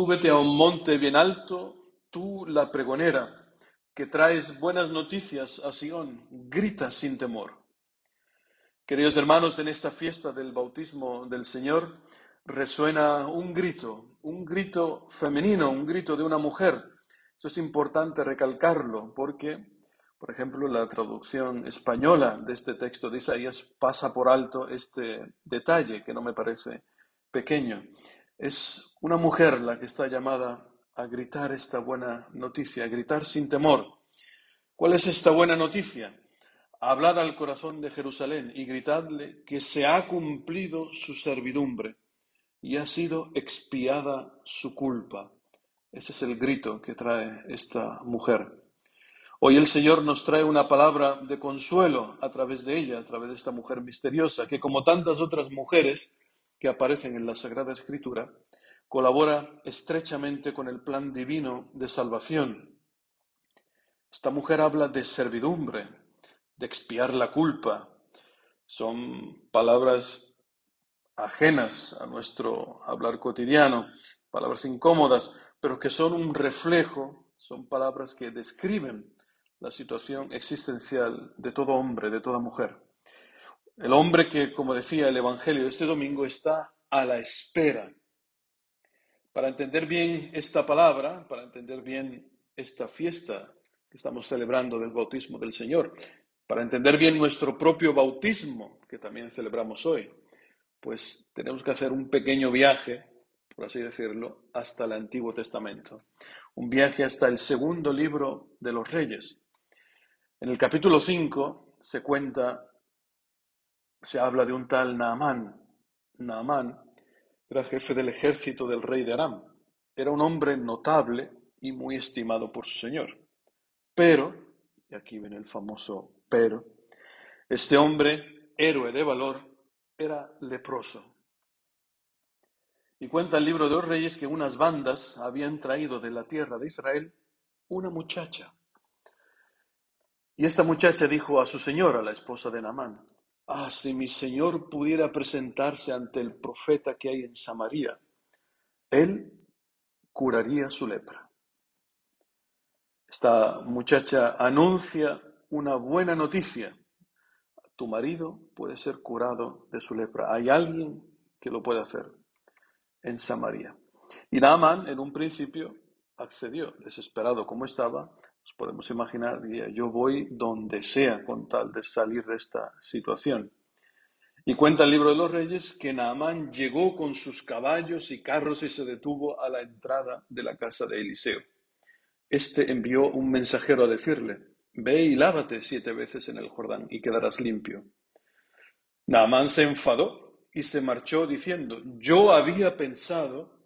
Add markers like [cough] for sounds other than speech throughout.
Súbete a un monte bien alto, tú la pregonera, que traes buenas noticias a Sion, grita sin temor. Queridos hermanos, en esta fiesta del bautismo del Señor resuena un grito, un grito femenino, un grito de una mujer. Eso es importante recalcarlo porque, por ejemplo, la traducción española de este texto de Isaías pasa por alto este detalle que no me parece pequeño. Es una mujer la que está llamada a gritar esta buena noticia, a gritar sin temor. ¿Cuál es esta buena noticia? Hablad al corazón de Jerusalén y gritadle que se ha cumplido su servidumbre y ha sido expiada su culpa. Ese es el grito que trae esta mujer. Hoy el Señor nos trae una palabra de consuelo a través de ella, a través de esta mujer misteriosa, que como tantas otras mujeres que aparecen en la Sagrada Escritura, colabora estrechamente con el plan divino de salvación. Esta mujer habla de servidumbre, de expiar la culpa. Son palabras ajenas a nuestro hablar cotidiano, palabras incómodas, pero que son un reflejo, son palabras que describen la situación existencial de todo hombre, de toda mujer. El hombre que, como decía el Evangelio de este domingo, está a la espera. Para entender bien esta palabra, para entender bien esta fiesta que estamos celebrando del bautismo del Señor, para entender bien nuestro propio bautismo, que también celebramos hoy, pues tenemos que hacer un pequeño viaje, por así decirlo, hasta el Antiguo Testamento. Un viaje hasta el segundo libro de los Reyes. En el capítulo 5 se cuenta se habla de un tal Naamán. Naamán era jefe del ejército del rey de Aram. Era un hombre notable y muy estimado por su señor. Pero, y aquí viene el famoso pero, este hombre, héroe de valor, era leproso. Y cuenta el libro de los reyes que unas bandas habían traído de la tierra de Israel una muchacha. Y esta muchacha dijo a su señora, la esposa de Naamán, Ah, si mi Señor pudiera presentarse ante el profeta que hay en Samaria, él curaría su lepra. Esta muchacha anuncia una buena noticia. Tu marido puede ser curado de su lepra. Hay alguien que lo puede hacer en Samaria. Y Naaman en un principio accedió, desesperado como estaba, podemos imaginar, diría, yo voy donde sea con tal de salir de esta situación. Y cuenta el libro de los reyes que Naamán llegó con sus caballos y carros y se detuvo a la entrada de la casa de Eliseo. Este envió un mensajero a decirle, ve y lávate siete veces en el Jordán y quedarás limpio. Naamán se enfadó y se marchó diciendo, yo había pensado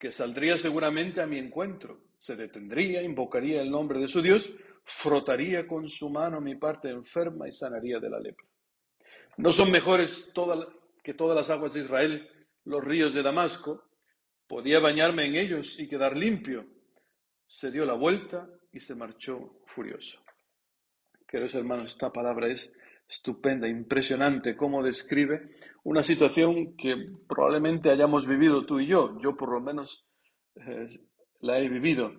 que saldría seguramente a mi encuentro se detendría, invocaría el nombre de su Dios, frotaría con su mano mi parte enferma y sanaría de la lepra. ¿No son mejores que todas las aguas de Israel los ríos de Damasco? Podía bañarme en ellos y quedar limpio. Se dio la vuelta y se marchó furioso. Queridos hermanos, esta palabra es estupenda, impresionante, cómo describe una situación que probablemente hayamos vivido tú y yo. Yo por lo menos eh, la he vivido.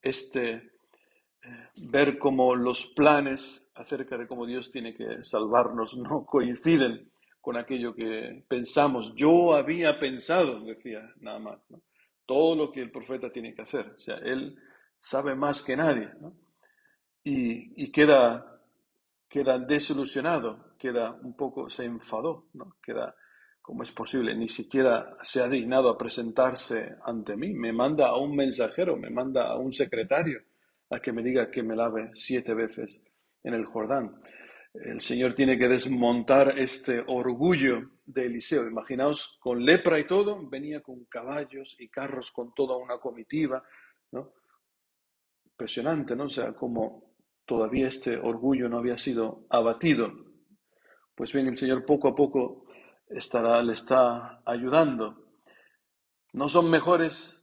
Este, eh, ver cómo los planes acerca de cómo Dios tiene que salvarnos no [laughs] coinciden con aquello que pensamos. Yo había pensado, decía nada más, todo lo que el profeta tiene que hacer. O sea, él sabe más que nadie. Y, y, queda, queda desilusionado, queda un poco, se enfadó, ¿no? queda ¿Cómo es posible? Ni siquiera se ha dignado a presentarse ante mí. Me manda a un mensajero, me manda a un secretario a que me diga que me lave siete veces en el Jordán. El Señor tiene que desmontar este orgullo de Eliseo. Imaginaos, con lepra y todo, venía con caballos y carros, con toda una comitiva, ¿no? Impresionante, ¿no? O sea, como todavía este orgullo no había sido abatido. Pues bien, el Señor poco a poco estará, le está ayudando. No son mejores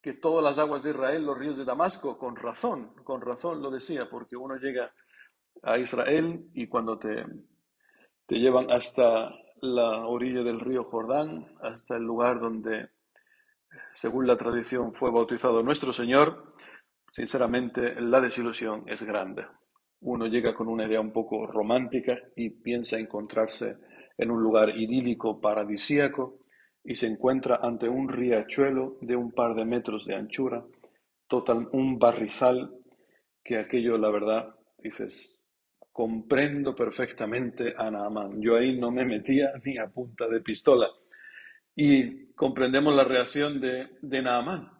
que todas las aguas de Israel, los ríos de Damasco, con razón, con razón lo decía, porque uno llega a Israel y cuando te, te llevan hasta la orilla del río Jordán, hasta el lugar donde según la tradición fue bautizado nuestro Señor, sinceramente la desilusión es grande. Uno llega con una idea un poco romántica y piensa encontrarse en un lugar idílico, paradisíaco, y se encuentra ante un riachuelo de un par de metros de anchura, total, un barrizal que aquello, la verdad, dices, comprendo perfectamente a Naaman. Yo ahí no me metía ni a punta de pistola. Y comprendemos la reacción de, de Naamán.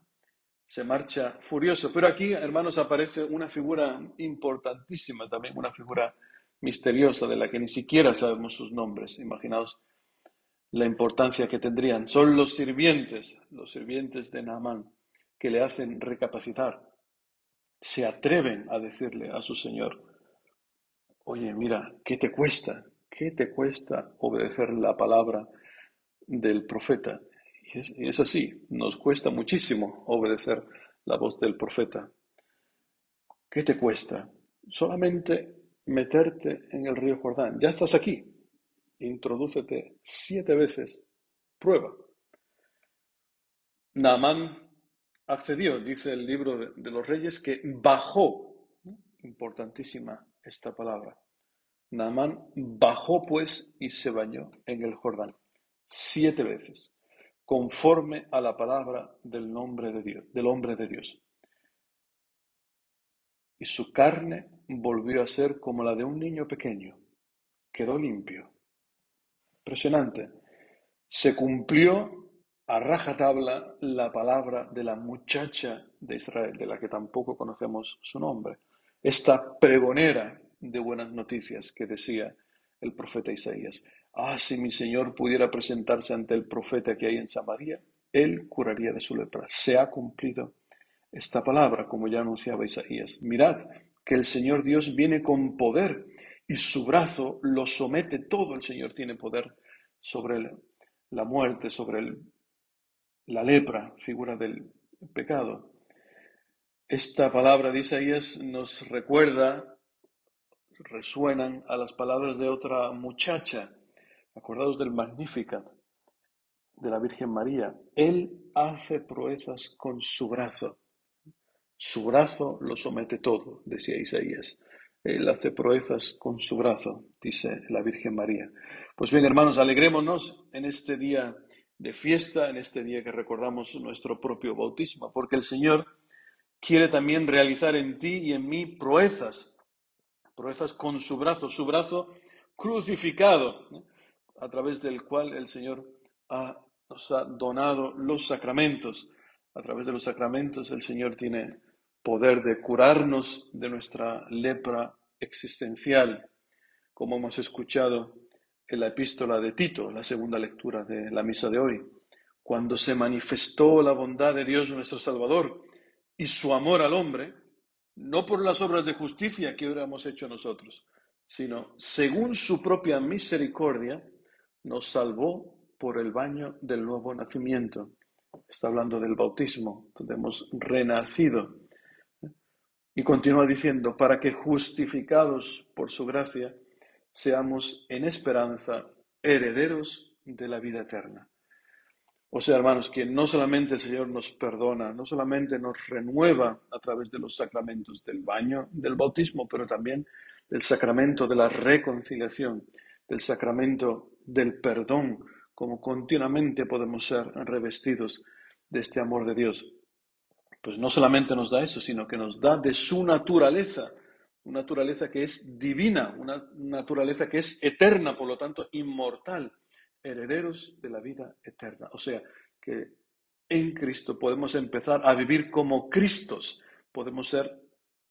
Se marcha furioso. Pero aquí, hermanos, aparece una figura importantísima también, una figura misteriosa de la que ni siquiera sabemos sus nombres. Imaginaos la importancia que tendrían. Son los sirvientes, los sirvientes de Naamán, que le hacen recapacitar. Se atreven a decirle a su Señor, oye, mira, ¿qué te cuesta? ¿Qué te cuesta obedecer la palabra del profeta. Y es, así, nos cuesta muchísimo obedecer la voz del profeta. ¿Qué te cuesta? Solamente meterte en el río Jordán. Ya estás aquí. Introdúcete siete veces. Prueba. Naamán accedió, dice el libro de los reyes, que bajó. Importantísima esta palabra. Naamán bajó pues y se bañó en el Jordán siete veces, conforme a la palabra del nombre de Dios, del hombre de Dios. Y su carne volvió a ser como la de un niño pequeño, quedó limpio. Impresionante. Se cumplió a rajatabla la palabra de la muchacha de Israel, de la que tampoco conocemos su nombre, esta pregonera de buenas noticias que decía el profeta Isaías. Ah, si mi Señor pudiera presentarse ante el profeta que hay en Samaria, él curaría de su lepra. Se ha cumplido esta palabra, como ya anunciaba Isaías. Mirad que el Señor Dios viene con poder y su brazo lo somete todo. El Señor tiene poder sobre la muerte, sobre la lepra, figura del pecado. Esta palabra de Isaías nos recuerda, resuenan a las palabras de otra muchacha Acordados del Magnificat de la Virgen María. Él hace proezas con su brazo. Su brazo lo somete todo, decía Isaías. Él hace proezas con su brazo, dice la Virgen María. Pues bien, hermanos, alegrémonos en este día de fiesta, en este día que recordamos nuestro propio bautismo, porque el Señor quiere también realizar en ti y en mí proezas, proezas con su brazo, su brazo crucificado a través del cual el Señor nos ha donado los sacramentos. A través de los sacramentos el Señor tiene poder de curarnos de nuestra lepra existencial, como hemos escuchado en la epístola de Tito, la segunda lectura de la misa de hoy, cuando se manifestó la bondad de Dios nuestro Salvador y su amor al hombre, no por las obras de justicia que hubiéramos hecho nosotros, sino según su propia misericordia, nos salvó por el baño del nuevo nacimiento. Está hablando del bautismo, donde hemos renacido. Y continúa diciendo, para que justificados por su gracia, seamos en esperanza herederos de la vida eterna. O sea, hermanos, que no solamente el Señor nos perdona, no solamente nos renueva a través de los sacramentos del baño, del bautismo, pero también del sacramento de la reconciliación, del sacramento del perdón, como continuamente podemos ser revestidos de este amor de Dios. Pues no solamente nos da eso, sino que nos da de su naturaleza, una naturaleza que es divina, una naturaleza que es eterna, por lo tanto inmortal, herederos de la vida eterna. O sea, que en Cristo podemos empezar a vivir como Cristos, podemos ser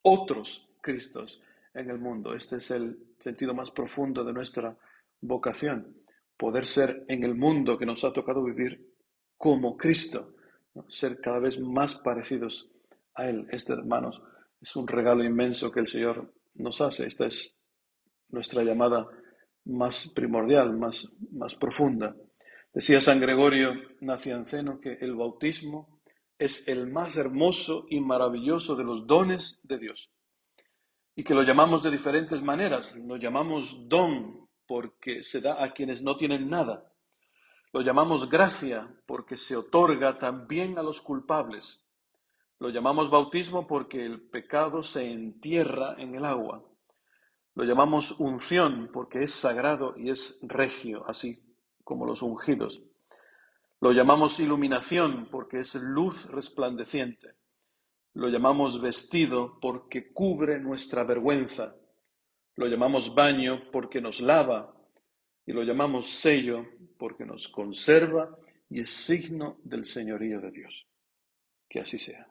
otros Cristos en el mundo. Este es el sentido más profundo de nuestra vocación poder ser en el mundo que nos ha tocado vivir como Cristo, ser cada vez más parecidos a Él. Este, hermanos, es un regalo inmenso que el Señor nos hace. Esta es nuestra llamada más primordial, más, más profunda. Decía San Gregorio Nacianceno que el bautismo es el más hermoso y maravilloso de los dones de Dios. Y que lo llamamos de diferentes maneras. Lo llamamos don porque se da a quienes no tienen nada. Lo llamamos gracia porque se otorga también a los culpables. Lo llamamos bautismo porque el pecado se entierra en el agua. Lo llamamos unción porque es sagrado y es regio, así como los ungidos. Lo llamamos iluminación porque es luz resplandeciente. Lo llamamos vestido porque cubre nuestra vergüenza. Lo llamamos baño porque nos lava. Y lo llamamos sello porque nos conserva y es signo del señorío de Dios. Que así sea.